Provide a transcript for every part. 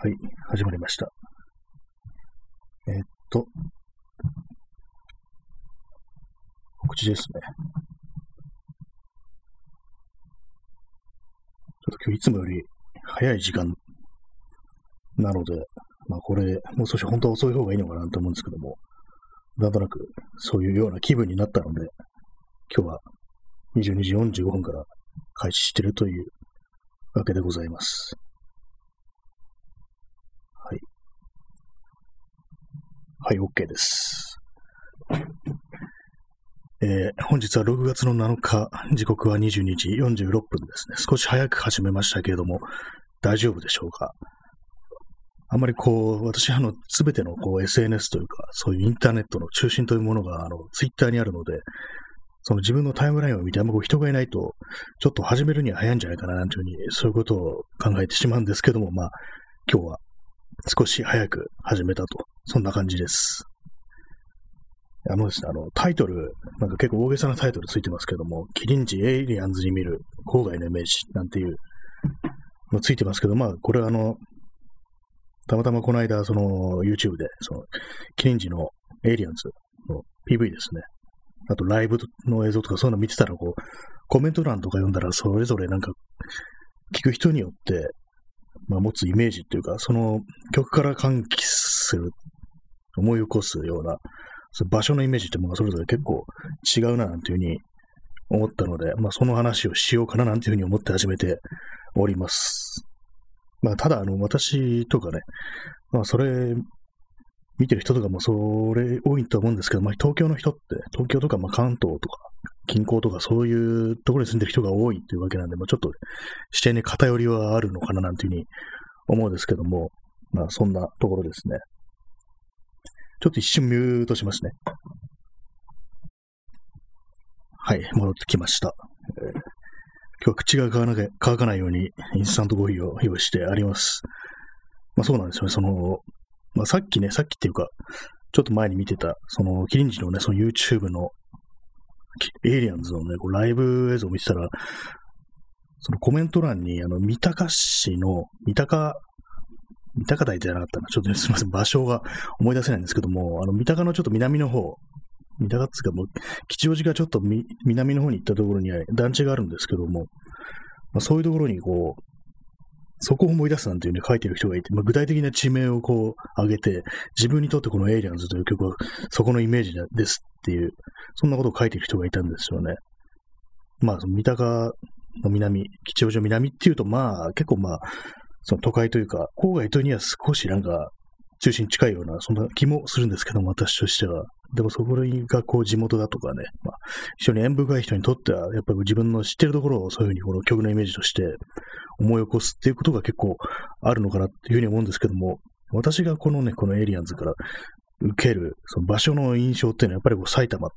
はい、始まりました。えーっと、告知ですね。ちょっと今日いつもより早い時間なので、まあこれ、もう少し本当は遅い方がいいのかなと思うんですけども、なんとなくそういうような気分になったので、今日は22時45分から開始しているというわけでございます。はい。はい、OK です。えー本日は6月の7日、時刻は22時46分ですね。少し早く始めましたけれども、大丈夫でしょうか？あんまりこう、私、あの、すべてのこう SNS というか、そういうインターネットの中心というものが、あの、ツイッターにあるので、その自分のタイムラインを見て、あんまこう人がいないと、ちょっと始めるには早いんじゃないかな、なんていうふうに、そういうことを考えてしまうんですけども、まあ、今日は少し早く始めたと、そんな感じです。あのですね、あの、タイトル、なんか結構大げさなタイトルついてますけども、キリンジ・エイリアンズに見る郊外のイメージなんていうのついてますけど、まあ、これはあの、たまたまこの間、その、YouTube で、その、キリンジのエイリアンズの PV ですね。あと、ライブの映像とかそういうの見てたら、こう、コメント欄とか読んだら、それぞれなんか、聞く人によって、まあ、持つイメージっていうか、その曲から喚起する、思い起こすような、そ場所のイメージってものがそれぞれ結構違うな、なんていうふうに思ったので、まあ、その話をしようかな、なんていうふうに思って始めております。まあ、ただ、あの、私とかね、まあ、それ、見てる人とかもそれ多いと思うんですけど、まあ、東京の人って、東京とか、まあ、関東とか、近郊とか、そういうところに住んでる人が多いっていうわけなんで、まあ、ちょっと視点に偏りはあるのかな、なんていうふうに思うんですけども、まあ、そんなところですね。ちょっと一瞬ミュートしますね。はい、戻ってきました。今日は口が乾かない乾かないようにインスタントコーヒーを用意してあります。まあそうなんですよね。その、まあさっきね、さっきっていうか、ちょっと前に見てた、その、キリンジのね、その YouTube の、エイリアンズのね、こうライブ映像を見てたら、そのコメント欄に、あの、三鷹市の、三鷹、三鷹台じゃなかったな。ちょっとねすみません。場所が思い出せないんですけども、あの、三鷹のちょっと南の方、三鷹っつうかもう、吉祥寺がちょっと南の方に行ったところに団地があるんですけども、まあ、そういうところにこう、そこを思い出すなんていうね、書いてる人がいて、まあ、具体的な地名をこう、挙げて、自分にとってこのエイリアンズという曲は、そこのイメージですっていう、そんなことを書いてる人がいたんですよね。まあ、三鷹の南、吉祥寺の南っていうと、まあ、結構まあ、その都会というか、郊外というには少しなんか、中心に近いような、そんな気もするんですけども、私としては。でもそこがこう地元だとかね、まあ、非常に縁深い人にとっては、やっぱり自分の知ってるところをそういうふうにこの曲のイメージとして思い起こすっていうことが結構あるのかなっていうふうに思うんですけども、私がこのね、このエイリアンズから受けるその場所の印象っていうのはやっぱりこう埼玉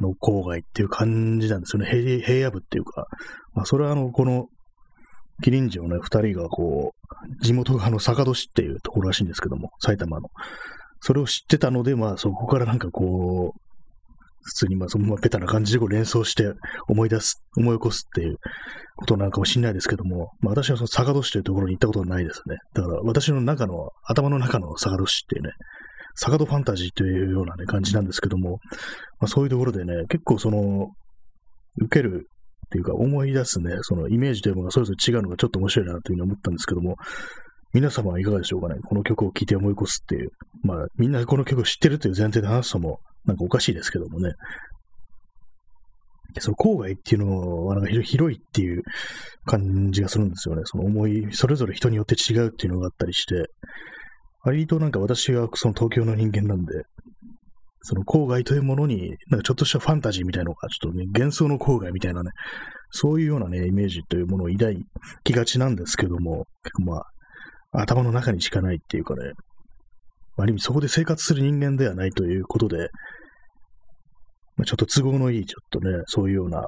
の郊外っていう感じなんですよね。平平野部っていうか、まあそれはあの、このキリンジのね、二人がこう、地元があの、坂戸市っていうところらしいんですけども、埼玉の。それを知ってたので、まあそこからなんかこう、普通にまあそのままベタな感じでこう連想して思い出す、思い起こすっていうことなのかもしれないですけども、まあ私はその坂戸市というところに行ったことはないですね。だから私の中の、頭の中の坂戸市っていうね、坂戸ファンタジーというようなね、感じなんですけども、まあそういうところでね、結構その、受けるっていうか思い出すね、そのイメージというものがそれぞれ違うのがちょっと面白いなというふうに思ったんですけども、皆様はいかがでしょうかねこの曲を聴いて思い起こすっていう。まあ、みんなこの曲を知ってるという前提で話すのも、なんかおかしいですけどもね。その郊外っていうのは、なんか広いっていう感じがするんですよね。その思い、それぞれ人によって違うっていうのがあったりして、割となんか私はその東京の人間なんで、その郊外というものに、なんかちょっとしたファンタジーみたいなのが、ちょっとね、幻想の郊外みたいなね、そういうようなね、イメージというものを抱きがちなんですけども、結構まあ、頭の中にしかないっていうかね、ある意味そこで生活する人間ではないということで、まあ、ちょっと都合のいい、ちょっとね、そういうような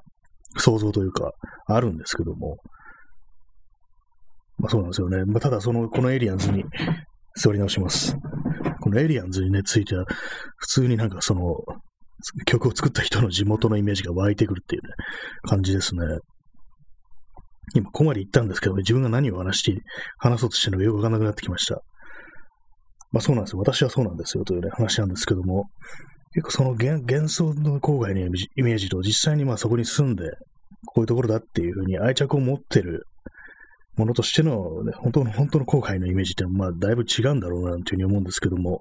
想像というか、あるんですけども、まあそうなんですよね。まあただその、このエイリアンズに座り直します。このエイリアンズにね、ついては、普通になんかその、曲を作った人の地元のイメージが湧いてくるっていうね、感じですね。今、ここまで言ったんですけど、自分が何を話して、話そうとしてるのかよくわかんなくなってきました。まあそうなんですよ。私はそうなんですよというね、話なんですけども、結構その幻想の郊外のイメージと実際にまあそこに住んで、こういうところだっていうふうに愛着を持ってるものとしての、ね、本当の、本当の郊外のイメージってまあだいぶ違うんだろうなというふうに思うんですけども、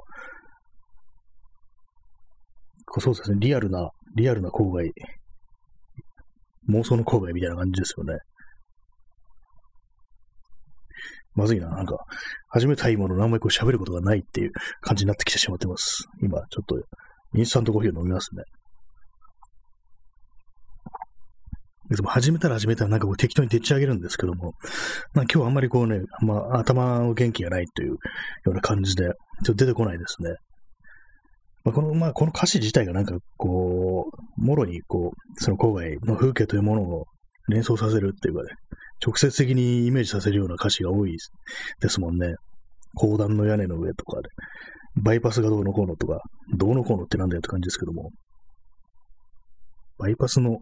そうですね、リアルな、リアルな郊外、妄想の郊外みたいな感じですよね。まずいな。なんか、始めたいもの何もこう喋ることがないっていう感じになってきてしまってます。今、ちょっと、インスタントコーヒーを飲みますね。でも始めたら始めたらなんかこう適当にでっち上げるんですけども、まあ今日はあんまりこうね、ま頭の元気がないというような感じで、ちょっと出てこないですね。まあ、この、まあこの歌詞自体がなんかこう、もろにこう、その郊外の風景というものを連想させるっていうかね、直接的にイメージさせるような歌詞が多いですもんね。高段の屋根の上とかで、バイパスがどうのこうのとか、どうのこうのってなんだよって感じですけども、バイパスの、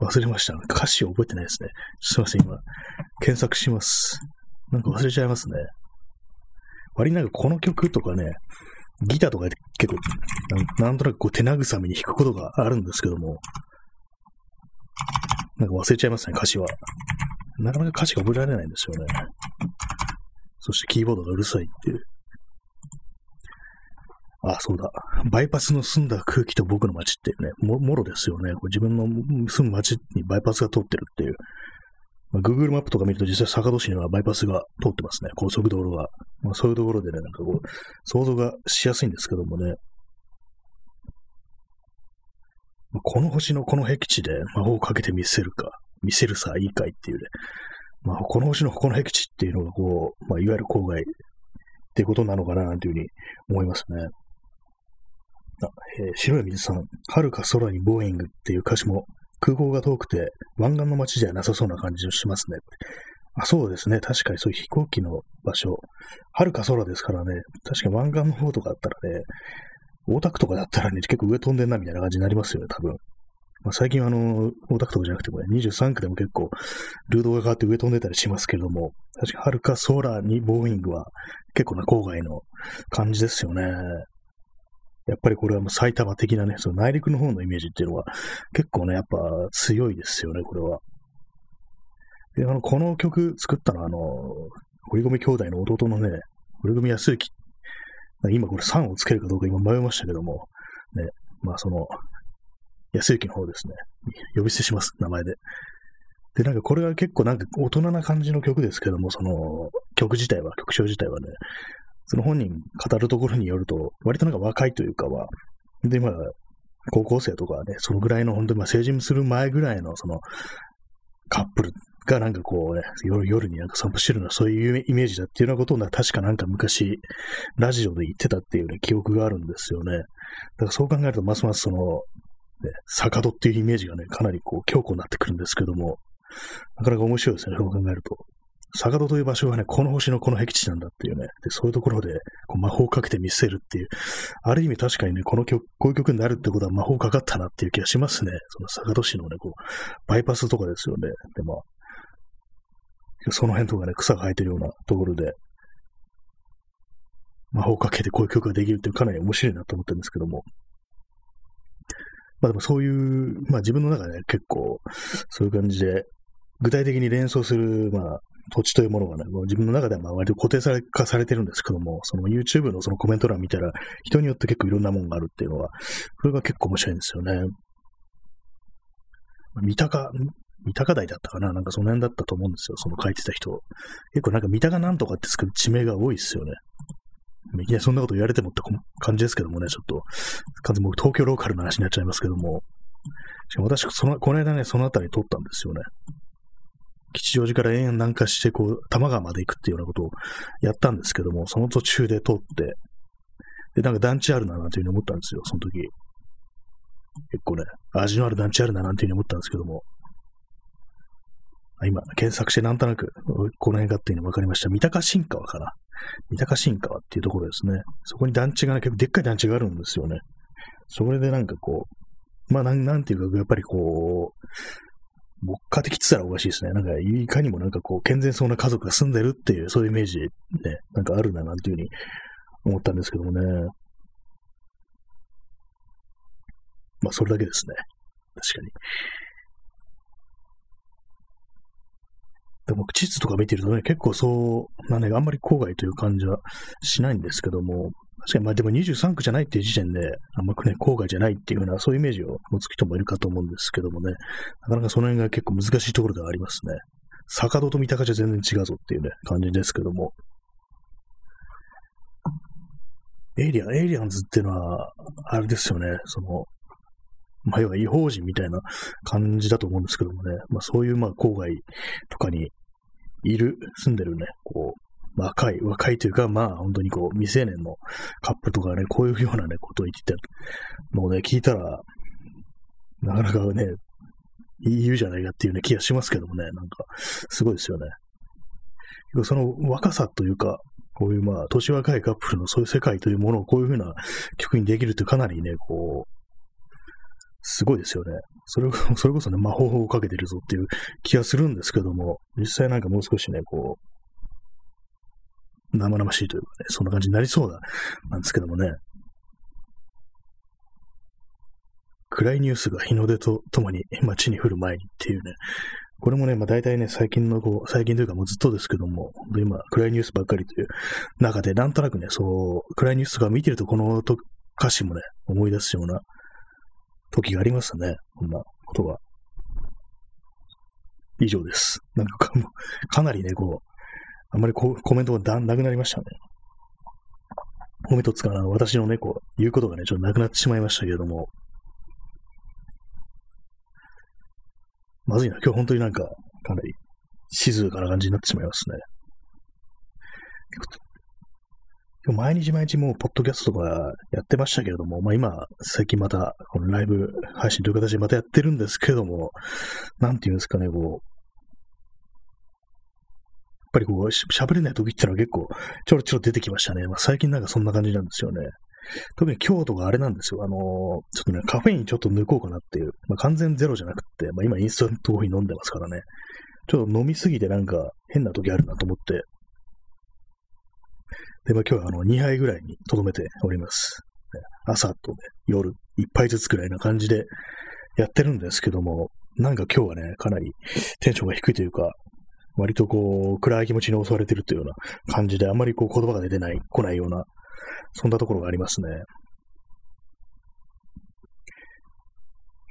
忘れました。歌詞を覚えてないですね。すいません、今、検索します。なんか忘れちゃいますね。割になんかこの曲とかね、ギターとかで結構な、なんとなくこう手慰めに弾くことがあるんですけども、なんか忘れちゃいますね、歌詞は。なかなか歌詞が覚えられないんですよね。そしてキーボードがうるさいっていう。あ、そうだ。バイパスの澄んだ空気と僕の街っていうね、ももろですよね。こ自分の住む街にバイパスが通ってるっていう。まあ、Google マップとか見ると実際坂戸市にはバイパスが通ってますね。高速道路が。まあ、そういうところでね、なんかこう、想像がしやすいんですけどもね。この星のこの僻地で魔法をかけて見せるか、見せるさ、いいかいっていうね。まあ、この星のこの僻地っていうのがこう、まあ、いわゆる郊外ってことなのかな、なんていうふうに思いますね。あ、えー、白い水さん、遥か空にボーイングっていう歌詞も空港が遠くて湾岸の街じゃなさそうな感じをしますね。あそうですね。確かにそういう飛行機の場所、遥か空ですからね。確かに湾岸の方とかあったらね、大田区とかだったらね、結構上飛んでんなみたいな感じになりますよね、多分。まあ、最近はあの、大田区とかじゃなくてもね、23区でも結構、ルードが変わって上飛んでたりしますけれども、確かはるか空にボーイングは結構な郊外の感じですよね。やっぱりこれはもう埼玉的なね、その内陸の方のイメージっていうのは結構ね、やっぱ強いですよね、これは。で、あの、この曲作ったのは、あの、堀込兄弟の弟のね、堀込康之っ今これ3をつけるかどうか今迷いましたけども、ね、まあその、安行の方ですね。呼び捨てします、名前で。で、なんかこれは結構なんか大人な感じの曲ですけども、その曲自体は、曲調自体はね、その本人語るところによると、割となんか若いというかは、で、まあ、高校生とかね、そのぐらいの本当にまあ成人する前ぐらいのそのカップルがなんかこうね、夜夜になんか散歩してるのはそういうイメージだっていうようなことを確かなんか昔、ラジオで言ってたっていうね、記憶があるんですよね。だからそう考えると、ますますその、ね、坂戸っていうイメージがね、かなりこう強固になってくるんですけども、なかなか面白いですね、そう考えると。坂戸という場所はね、この星のこの僻地なんだっていうね、でそういうところでこう魔法をかけて見せるっていう、ある意味確かにね、この曲、こういう曲になるってことは魔法かかったなっていう気がしますね。その坂戸市のね、こう、バイパスとかですよね。で、まあ、その辺とかね、草が生えてるようなところで、魔法をかけてこういう曲ができるっていうかなり面白いなと思ってるんですけども。まあでもそういう、まあ自分の中で、結構、そういう感じで、具体的に連想する、まあ、土地というものがね、もう自分の中ではまあ割と固定され化されてるんですけども、その YouTube のそのコメント欄見たら、人によって結構いろんなものがあるっていうのは、これが結構面白いんですよね。三鷹、三鷹台だったかな？なんかその辺だったと思うんですよ。その書いてた人。結構なんか三鷹なんとかって作る地名が多いですよね。いきなりそんなこと言われてもって感じですけどもね、ちょっと、完全に東京ローカルの話になっちゃいますけども。しかも私、その、この間ね、その辺り通ったんですよね。吉祥寺から延々南下して、こう、多摩川まで行くっていうようなことをやったんですけども、その途中で通って、で、なんか団地あるな、なんていうふうに思ったんですよ、その時。結構ね、味のある団地あるな、なんていうふうに思ったんですけども。今、検索してなんとなく、この辺かっていうの分かりました。三鷹新川かな。三鷹新川っていうところですね。そこに団地がね、結構でっかい団地があるんですよね。それでなんかこう、まあなん、なんていうか、やっぱりこう、牧歌的って言ったらおかしいですね。なんか、いかにもなんかこう、健全そうな家族が住んでるっていう、そういうイメージね、なんかあるな、なんていうふうに思ったんですけどもね。まあ、それだけですね。確かに。でも、地図とか見てるとね、結構そう、なね、あんまり郊外という感じはしないんですけども、確かに、まあでも23区じゃないっていう時点で、あんまね、郊外じゃないっていうような、そういうイメージを持つ人もいるかと思うんですけどもね、なかなかその辺が結構難しいところではありますね。坂戸と三鷹じゃ全然違うぞっていうね、感じですけども。エイリアン、エイリアンズっていうのは、あれですよね、その、まあ、要は違法人みたいな感じだと思うんですけどもね、まあそういうまあ郊外とかにいる、住んでるね、こう、若い、若いというか、まあ、本当にこう、未成年のカップルとかね、こういうようなね、ことを言ってたのをね、聞いたら、なかなかね、言うじゃないかっていうね、気がしますけどもね、なんか、すごいですよね。その若さというか、こういうまあ、年若いカップルのそういう世界というものをこういうふうな曲にできるってかなりね、こう、すごいですよね。それ、それこそね、魔法をかけてるぞっていう気がするんですけども、実際なんかもう少しね、こう、生々しいというかね、そんな感じになりそうだ、なんですけどもね。暗いニュースが日の出とともに街に降る前にっていうね、これもね、まあ大体ね、最近のこう、最近というかもうずっとですけども、今、暗いニュースばっかりという中で、なんとなくね、そう、暗いニュースとか見てるとこのと歌詞もね、思い出すような時がありますね。こんなことが。以上です。なんかもう、かなりね、こう、あんまりこコメントがなくなりましたね。コメントつかな、私のね、こう、言うことがね、ちょっとなくなってしまいましたけれども、まずいな。今日本当になんか、かなり静かな感じになってしまいますね。毎日毎日もう、ポッドキャストとかやってましたけれども、まあ今、最近また、このライブ配信という形でまたやってるんですけども、なんていうんですかね、こう、やっぱりこう、喋れない時っていうのは結構、ちょろちょろ出てきましたね。まあ、最近なんかそんな感じなんですよね。特に今日とかあれなんですよ。あのー、ちょっとね、カフェインちょっと抜こうかなっていう。まあ、完全ゼロじゃなくて、まあ、今インスタントコーヒー飲んでますからね。ちょっと飲みすぎてなんか変な時あるなと思って。で、まあ、今日はあの、2杯ぐらいに留めております。朝とね、夜、1杯ずつくらいな感じでやってるんですけども、なんか今日はね、かなりテンションが低いというか、割とこう、暗い気持ちに襲われてるというような感じで、あまりこう言葉が出てない、来ないような、そんなところがありますね。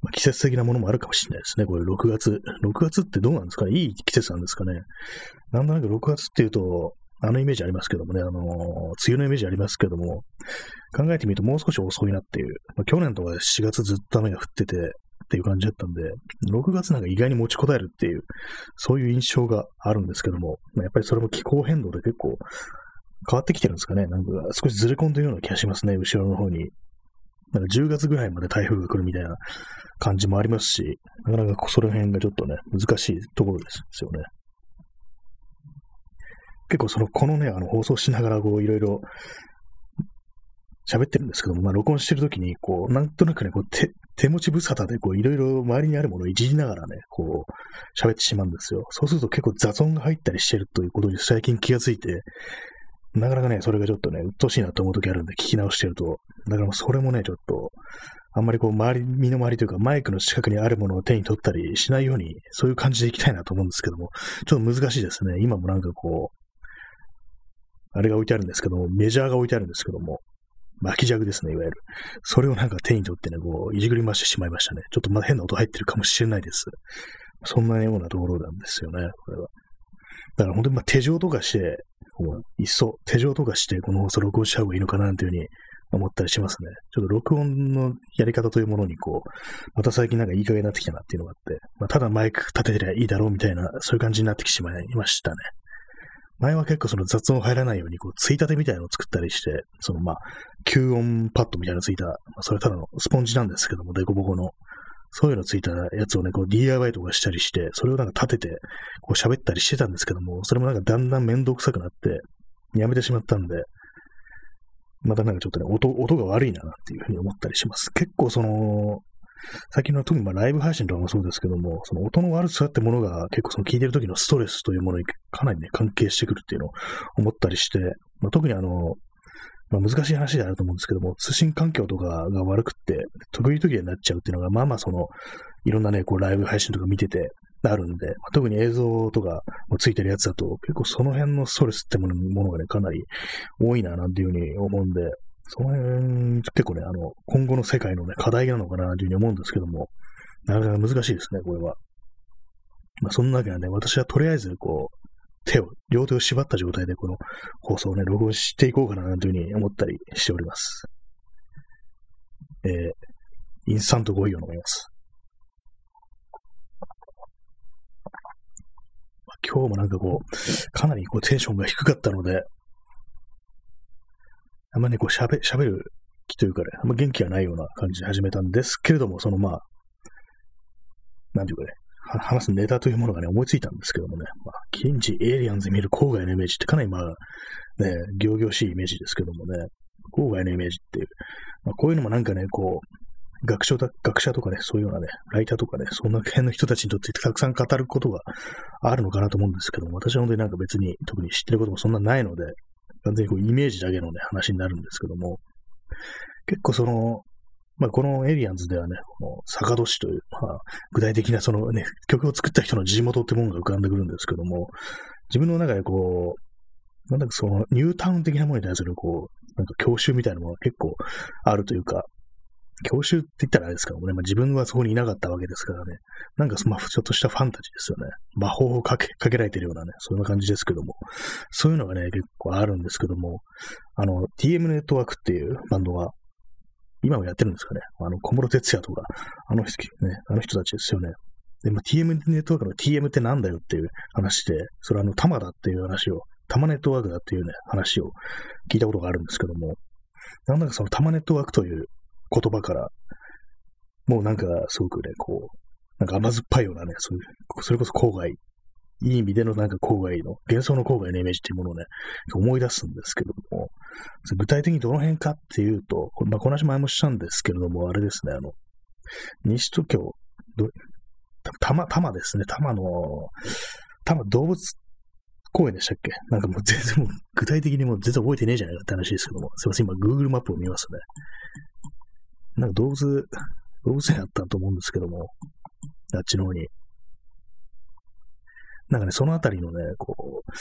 まあ、季節的なものもあるかもしれないですね。これ6月。6月ってどうなんですかね？いい季節なんですかね？なんとなく6月っていうと、あのイメージありますけどもね、あのー、梅雨のイメージありますけども、考えてみるともう少し遅いなっていう。まあ、去年とか4月ずっと雨が降ってて、っていう感じだったんで、6月なんか意外に持ちこたえるっていう、そういう印象があるんですけども、まあ、やっぱりそれも気候変動で結構変わってきてるんですかね。なんか少しずれ込んでるような気がしますね、後ろの方に。なんか10月ぐらいまで台風が来るみたいな感じもありますし、なかなかその辺がちょっとね、難しいところですよね。結構その、このね、あの放送しながらこういろいろ喋ってるんですけども、まあ、録音してるときに、こう、なんとなくね、こう、手、手持ち無沙汰で、こう、いろいろ周りにあるものをいじりながらね、こう、喋ってしまうんですよ。そうすると結構雑音が入ったりしてるということに最近気がついて、なかなかね、それがちょっとね、鬱陶しいなと思うときあるんで、聞き直してると。だからそれもね、ちょっと、あんまりこう、周り、身の回りというか、マイクの近くにあるものを手に取ったりしないように、そういう感じでいきたいなと思うんですけども、ちょっと難しいですね。今もなんかこう、あれが置いてあるんですけども、メジャーが置いてあるんですけども、巻き尺ですね、いわゆる。それをなんか手に取ってね、こう、いじくり回してしまいましたね。ちょっとまだ変な音入ってるかもしれないです。そんなようなところなんですよね、これは。だから本当にまあ手錠とかして、こういっそ手錠とかして、この放送録音した方がいいのかな、というふうに思ったりしますね。ちょっと録音のやり方というものに、こう、また最近なんかいい加減になってきたなっていうのがあって、まあ、ただマイク立ててりゃいいだろうみたいな、そういう感じになってきてしまいましたね。前は結構その雑音入らないように、こう、ついたてみたいなのを作ったりして、そのまあ、吸音パッドみたいなのついた、まあ、それただのスポンジなんですけども、デコボコの。そういうのついたやつをね、こう DIY とかしたりして、それをなんか立てて、こう喋ったりしてたんですけども、それもなんかだんだんめんどくさくなって、やめてしまったんで、またなんかちょっとね、音、音が悪いなっていうふうに思ったりします。結構その、最近の特にまあライブ配信とかもそうですけども、その音の悪さってものが結構その聞いてる時のストレスというものにかなりね、関係してくるっていうのを思ったりして、まあ、特にあの、まあ、難しい話であると思うんですけども、通信環境とかが悪くって、時になっちゃうっていうのが、まあまあその、いろんなね、こうライブ配信とか見てて、あるんで、ま、特に映像とかもついてるやつだと、結構その辺のストレスってものものがね、かなり多いな、なんていうふうに思うんで、その辺、結構ね、あの、今後の世界のね、課題なのかな、というふうに思うんですけども、なかなか難しいですね、これは。まあ、そんなわけなんで、私はとりあえず、こう、手を、両手を縛った状態でこの放送をね、録音していこうかな、というふうに思ったりしております。えー、インスタントコーヒーを飲みます。まあ今日もなんかこう、かなりこうテンションが低かったので、あんまね、こう喋、喋る気というかね、あんま元気がないような感じで始めたんですけれども、そのまあ、なんていうかね、話すネタというものがね、思いついたんですけどもね、まあ、近似エイリアンズ見る郊外のイメージってかなりまあ、ね、行々しいイメージですけどもね、郊外のイメージっていう、まあ、こういうのもなんかね、こう、学者だ、学者とかね、そういうようなね、ライターとかね、そんな辺の人たちにとってたくさん語ることがあるのかなと思うんですけども、私は本当になんか別に特に知ってることもそんなないので、完全にこうイメージだけのね、話になるんですけども、結構その、まあ、このエイリアンズではね、この坂戸市という、まあ、具体的なそのね、曲を作った人の地元ってものが浮かんでくるんですけども、自分の中でこう、なんだかそのニュータウン的なものに対するこう、なんか教習みたいなものが結構あるというか、教習って言ったらあれですけどもね、まあ、自分はそこにいなかったわけですからね、なんか、まあ、ちょっとしたファンタジーですよね。魔法をかけ、かけられてるようなね、そんな感じですけども、そういうのがね、結構あるんですけども、あの、TM ネットワークっていうバンドが、今もやってるんですかね。あの、小室哲也とか、あの人、ね、あの人たちですよね。で、まあ、TM ネットワークの TM ってなんだよっていう話で、それはあの、タマだっていう話を、タマネットワークだっていうね、話を聞いたことがあるんですけども、なんだかそのタマネットワークという言葉から、もうなんかすごくね、こう、なんか甘酸っぱいようなね、そういう、それこそ郊外、いい意味でのなんか郊外の、幻想の郊外のイメージっていうものをね、思い出すんですけども、具体的にどの辺かっていうと、こ,、まあ、この話前もしたんですけれども、あれですね、あの、西東京、多摩、多摩ですね、多摩の、多摩動物公園でしたっけ？なんかもう全然もう具体的にもう全然覚えてねえじゃないかって話ですけども、すいません、今 Google マップを見ますね。なんか動物、動物園あったと思うんですけども、あっちの方に。なんかね、そのあたりのね、こう、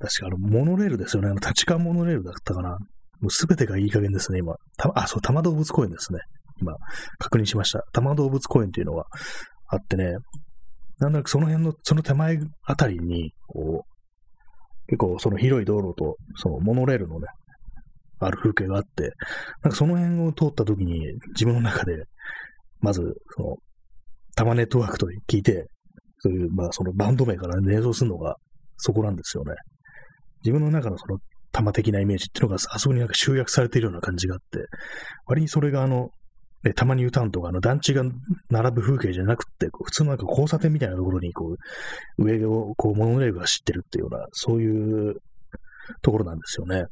確かあの、モノレールですよね。あの、立川モノレールだったかな。もうすべてがいい加減ですね、今。たあ、そう、多摩動物公園ですね。今、確認しました。多摩動物公園っていうのがあってね、なんだかその辺の、その手前あたりに、こう、結構その広い道路と、そのモノレールのね、ある風景があって、なんかその辺を通った時に自分の中で、まず、その、タマネットワークと聞いて、そういう、まあそのバンド名から連想するのがそこなんですよね。自分の中のその玉的なイメージっていうのがあそこになんか集約されているような感じがあって、割にそれがあの、ね、たまに歌うとか、あの団地が並ぶ風景じゃなくて、普通のなんか交差点みたいなところにこう、上をこうモノレールが走ってるっていうような、そういうところなんですよね。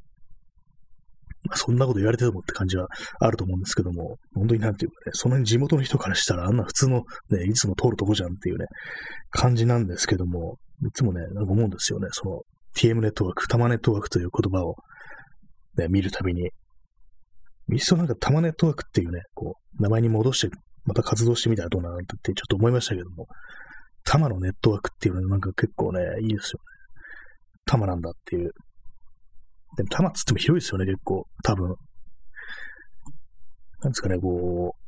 まあ、そんなこと言われてもって感じはあると思うんですけども、本当になんていうかね、その辺地元の人からしたらあんな普通のね、いつも通るとこじゃんっていうね、感じなんですけども、いつもね、なんか思うんですよね、その TM ネットワーク、タマネットワークという言葉を、ね、見るたびに、いっそなんかタマネットワークっていうね、こう、名前に戻して、また活動してみたらどうなのってちょっと思いましたけども、タマのネットワークっていうのはなんか結構ね、いいですよね。タマなんだっていう。でも、多摩っつっても広いですよね、結構。多分。なんですかね、こう、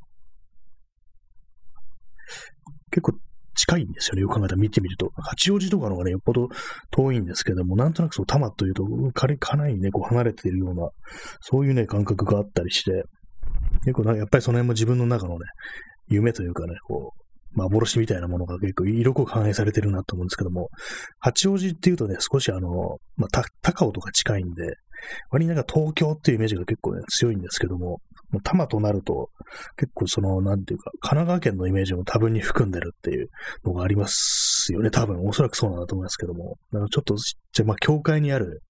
結構近いんですよね、よく考えたら見てみると。八王子とかの方がね、よっぽど遠いんですけども、なんとなくそう、多摩というと、かなりね、こう離れているような、そういうね、感覚があったりして、結構なやっぱりその辺も自分の中のね、夢というかね、こう、幻みたいなものが結構色濃く反映されてるなと思うんですけども、八王子っていうとね、少しあの、まあ、高尾とか近いんで、割になんか東京っていうイメージが結構ね、強いんですけども、もう多摩となると、結構その、なんていうか、神奈川県のイメージも多分に含んでるっていうのがありますよね。多分、おそらくそうなんだと思いますけども。なんかちょっと、じゃあまあ、境界にある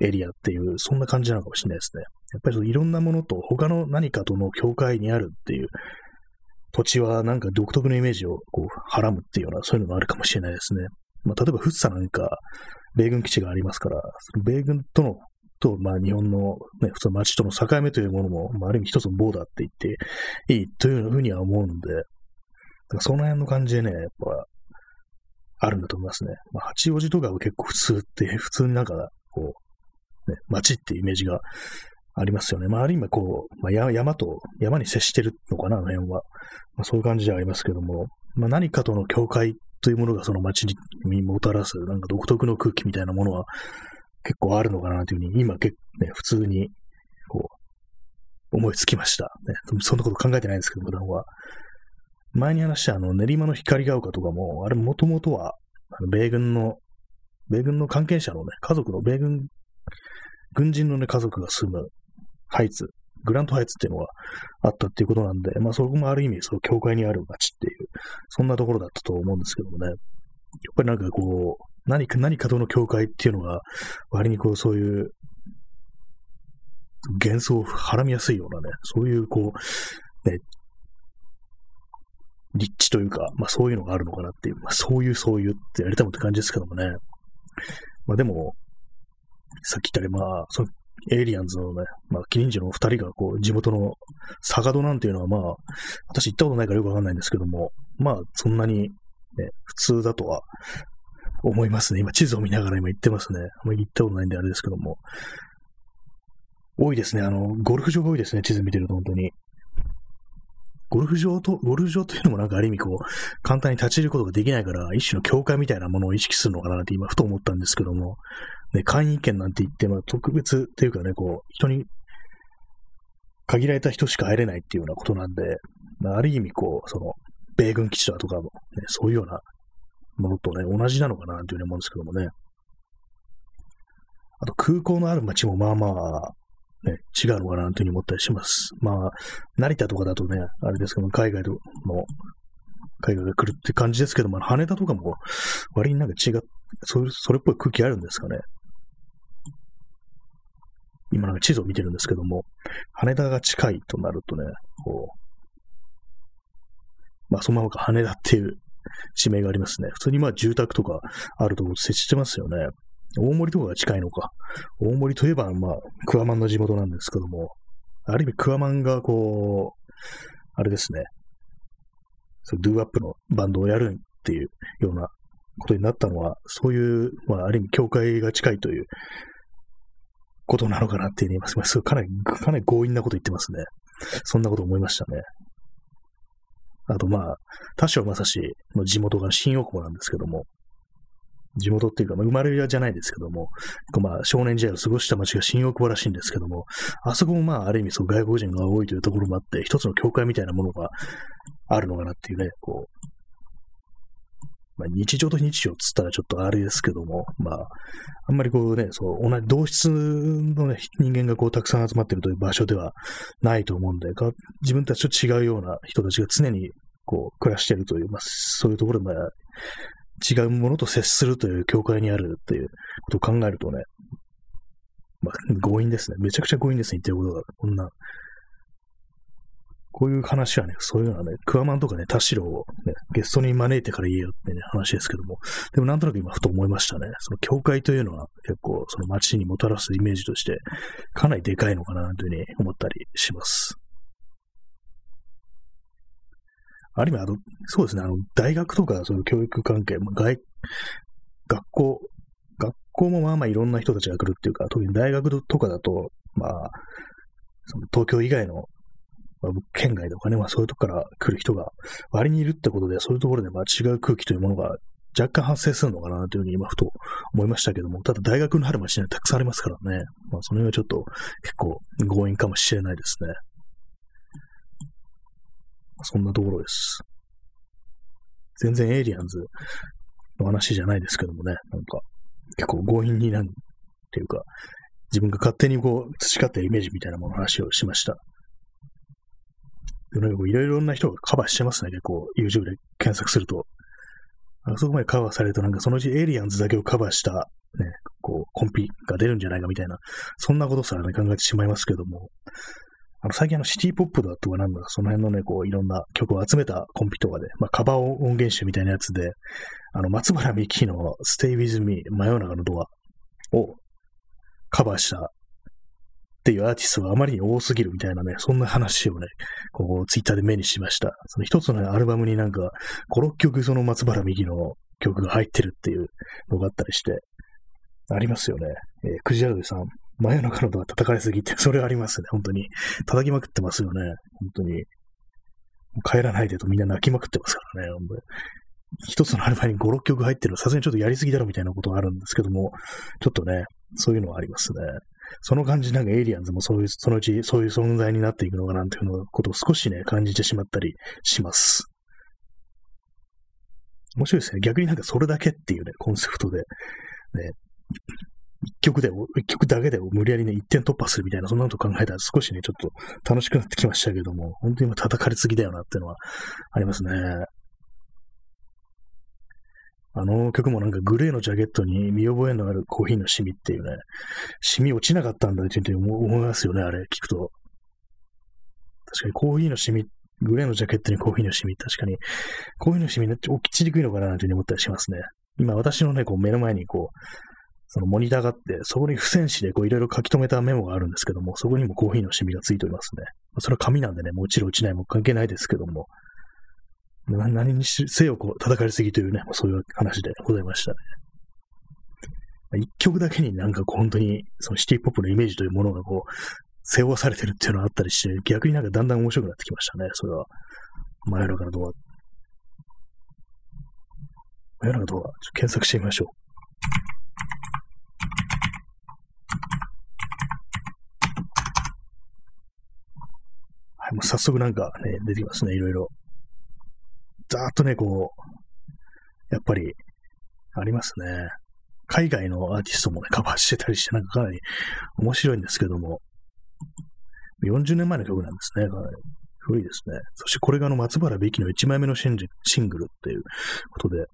エリアっていう、そんな感じなのかもしれないですね。やっぱりいろんなものと他の何かとの境界にあるっていう土地はなんか独特のイメージをこう、はらむっていうような、そういうのがあるかもしれないですね。まあ、例えば、フッサなんか、米軍基地がありますから、その米軍との、と、まあ、日本の、ね、普通の街との境目というものも、まあ、ある意味一つのボーダーって言っていいというふうには思うんで、その辺の感じでね、やっぱ、あるんだと思いますね。まあ、八王子とかは結構普通って、普通になんか、こう、ね、街っていうイメージがありますよね。まあ、ある意味こう、まあ、山と、山に接してるのかな、あの辺は。まあ、そういう感じではありますけども、まあ、何かとの境界というものがその街にもたらす、なんか独特の空気みたいなものは結構あるのかなというふうに、今結構ね、普通に、こう、思いつきました。ね、そんなこと考えてないんですけど、普段は。前に話したあの、練馬の光が丘とかも、あれもともとは、米軍の、米軍の関係者のね、家族の米軍、軍人のね、家族が住むハイツ、グラントハイツっていうのがあったっていうことなんで、まあそこもある意味、その境界にある街っていう、そんなところだったと思うんですけどもね。やっぱりなんかこう、何か、何かとの境界っていうのが、割にこう、そういう、幻想をはらみやすいようなね、そういうこう、ね、立地というか、まあそういうのがあるのかなっていう、まあそういうそういうってやりたいもって感じですけどもね。まあでも、さっき言ったり、まあ、そのエイリアンズのね、まあ、キリンジの二人が、こう、地元の坂戸なんていうのは、まあ、私行ったことないからよくわかんないんですけども、まあ、そんなに、ね、普通だとは思いますね。今、地図を見ながら今行ってますね。あまり行ったことないんであれですけども。多いですね。あの、ゴルフ場が多いですね。地図見てると、本当に。ゴルフ場と、ゴルフ場というのもなんかある意味こう、簡単に立ち入ることができないから、一種の境界みたいなものを意識するのかなって今、ふと思ったんですけども、ね、会員権なんて言って、まあ、特別っていうかね、こう、人に、限られた人しか入れないっていうようなことなんで、まあ、ある意味こう、その、米軍基地だとかも、ね、そういうようなものとね、同じなのかなというふうに思うんですけどもね。あと空港のある街もまあまあ、ね、違うのかなというふうに思ったりします。まあ、成田とかだとね、あれですけども、海外の、海外が来るって感じですけども、羽田とかも割になんか違う、それっぽい空気あるんですかね。今なんか地図を見てるんですけども、羽田が近いとなるとね、こう、まあそのままか羽田っていう地名がありますね。普通にまあ住宅とかあるとこ設置してますよね。大森とかが近いのか。大森といえば、まあ、クワマンの地元なんですけども、ある意味クワマンがこう、あれですね、そドゥーアップのバンドをやるっていうようなことになったのは、そういう、まあ、ある意味教会が近いということなのかなって言います。すかなり、かなり強引なこと言ってますね。そんなこと思いましたね。あと、まあ、田代正史の地元が新大久保なんですけども、地元っていうか、まあ、生まれ屋じゃないですけども、まあ、少年時代を過ごした街が新大久保らしいんですけども、あそこもまあ、ある意味そう外国人が多いというところもあって、一つの教会みたいなものがあるのかなっていうね、こう、まあ、日常と日常っつったらちょっとあれですけども、まあ、あんまりこうね、そう、同じ同質の、ね、人間がこうたくさん集まってるという場所ではないと思うんで、自分たちと違うような人たちが常にこう暮らしてるという、まあ、そういうところで、まあ、違うものと接するという境界にあるっていうことを考えるとね、まあ、強引ですね。めちゃくちゃ強引ですね、言ってることが。こんな、こういう話はね、そういうのはね、クワマンとかね、田代をね、ゲストに招いてから言えよってね、話ですけども、でもなんとなく今ふと思いましたね。その教会というのは結構その街にもたらすイメージとして、かなりでかいのかなというふうに思ったりします。ある意味、あの、そうですね、あの、大学とか、その教育関係、外、学校、学校もまあまあいろんな人たちが来るっていうか、特に大学とかだと、まあ、その東京以外のまあ、県外とかね、まあそういうとこから来る人が割にいるってことで、そういうところでまあ違う空気というものが若干発生するのかなというふうに今ふと思いましたけども、ただ大学の春町にはたくさんありますからね、まあその辺はちょっと結構強引かもしれないですね。そんなところです。全然エイリアンズの話じゃないですけどもね、なんか結構強引になんっていうか、自分が勝手にこう培ったイメージみたいなものの話をしました。いろいろな人がカバーしてますね、結構 YouTube で検索すると。あそこまでカバーされると、なんかそのうちエイリアンズだけをカバーした、ね、こう、コンピが出るんじゃないかみたいな、そんなことすらね、考えてしまいますけども、あの、最近あの、シティポップだとかなんだ、その辺のね、こう、いろんな曲を集めたコンピとかで、まあ、カバー音源集みたいなやつで、あの、松原美樹の Stay With Me 真夜中のドアをカバーしたっていうアーティストがあまりに多すぎるみたいなね、そんな話をね、こう、ツイッターで目にしました。その一つのアルバムになんか、5、6曲その松原美樹の曲が入ってるっていうのがあったりして、ありますよね。えー、クジラルさん、真夜中のドア叩かれすぎて、それありますね、本当に。叩きまくってますよね、本当に。帰らないでとみんな泣きまくってますからね、本当に。一つのアルバムに5、6曲入ってるのさすがにちょっとやりすぎだろみたいなことがあるんですけども、ちょっとね、そういうのはありますね。その感じなんかエイリアンズもそういう、そのうちそういう存在になっていくのかなんていうのことを少しね、感じてしまったりします。面白いですね。逆になんかそれだけっていうね、コンセプトで、ね、一曲で、一曲だけで無理やりね、一点突破するみたいな、そんなこと考えたら少しね、ちょっと楽しくなってきましたけども、本当に今叩かれすぎだよなっていうのはありますね。あの曲もなんかグレーのジャケットに見覚えのあるコーヒーのシミっていうね、シミ落ちなかったんだって思いますよね、あれ聞くと。確かにコーヒーのシミ、グレーのジャケットにコーヒーのシミ、確かに、コーヒーのシミね、起きちにくいのかななんて思ったりしますね。今私のね、こう目の前にこう、そのモニターがあって、そこに付箋紙でこういろいろ書き留めたメモがあるんですけども、そこにもコーヒーのシミがついておりますね。それは紙なんでね、もう落ちる落ちないも関係ないですけども、何にせよこう叩かれすぎというね、そういう話でございましたね。一曲だけになんかこう本当にそのシティポップのイメージというものがこう背負わされてるっていうのがあったりして、逆になんかだんだん面白くなってきましたね、それは。真夜中の動画。真夜中の動画、ちょっと検索してみましょう。はい、もう早速なんかね、出てきますね、いろいろ。ざーっとね、こう、やっぱり、ありますね。海外のアーティストもね、カバーしてたりして、なんかかなり面白いんですけども、40年前の曲なんですね。かなり古いですね。そしてこれがあの松原美樹の1枚目のシンシングルっていうことで、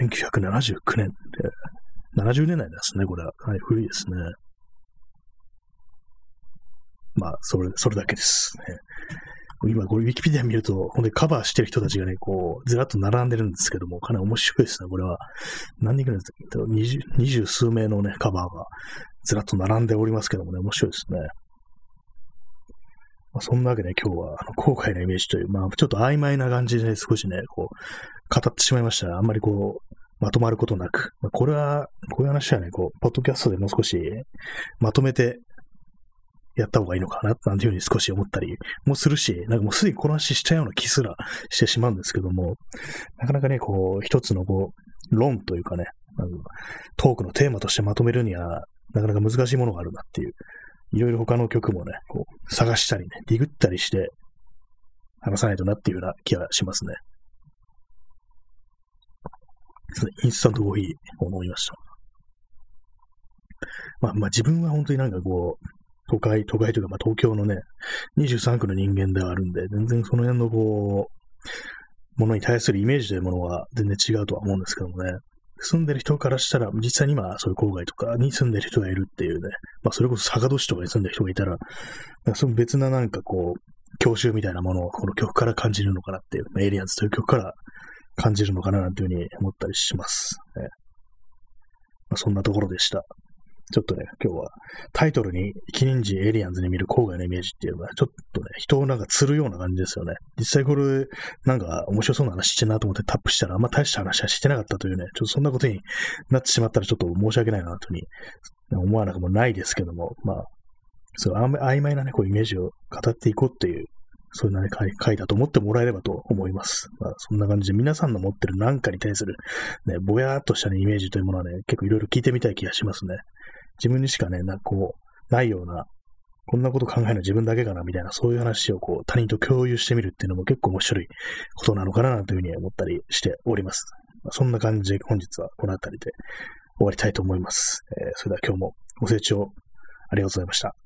1979年で、70年代ですね、これは。かなり古いですね。まあ、それ、それだけです。ね。今、これ、ウィキペディア見ると、ほんでカバーしてる人たちがね、こう、ずらっと並んでるんですけども、かなり面白いですね、これは。何人くらいですか二十二十数名のね、カバーがずらっと並んでおりますけどもね、面白いですね。まあ、そんなわけで今日は、あの、後悔のイメージという、まあ、ちょっと曖昧な感じでね少しね、こう、語ってしまいましたあんまりこう、まとまることなく、まあ、これは、こういう話はね、こう、ポッドキャストでもう少しまとめてやった方がいいのかな、なんていうふうに少し思ったりもするし、なんかもうすでにこの話したような気すらしてしまうんですけども、なかなかね、こう、一つのこう、論というかね、トークのテーマとしてまとめるには、なかなか難しいものがあるなっていう、いろいろ他の曲もね、こう、探したりね、ディグったりして、話さないとなっていうような気がしますね。インスタントコーヒーを飲みました。まあ、まあ自分は本当になんかこう、都会、都会というか、まあ、東京のね、23区の人間ではあるんで、全然その辺のこう、ものに対するイメージというものは全然違うとは思うんですけどもね。住んでる人からしたら、実際に今、そういう郊外とかに住んでる人がいるっていうね、まあ、それこそ坂戸市とかに住んでる人がいたら、その別ななんかこう、教習みたいなものをこの曲から感じるのかなっていう、エイリアンズという曲から感じるのかななんていうふうに思ったりします。ねまあ、そんなところでした。ちょっとね、今日はタイトルに、キリンジエイリアンズに見る郊外のイメージっていうのが、ちょっとね、人をなんか釣るような感じですよね。実際これ、なんか面白そうな話してなと思ってタップしたら、あんま大した話はしてなかったというね、ちょっとそんなことになってしまったらちょっと申し訳ないなとに思わなくもないですけども、まあ、そう曖昧なね、こうイメージを語っていこうっていうそういうのね、回だと思ってもらえればと思います。まあ、そんな感じで皆さんの持ってる何かに対する、ね、ぼやーっとした、ね、イメージというものはね、結構いろいろ聞いてみたい気がしますね。自分にしかね、なこう、ないような、こんなこと考えるの自分だけかな、みたいな、そういう話をこう、他人と共有してみるっていうのも結構面白いことなのかな、というふうに思ったりしております。そんな感じで本日はこの辺りで終わりたいと思います。えー、それでは今日もご清聴ありがとうございました。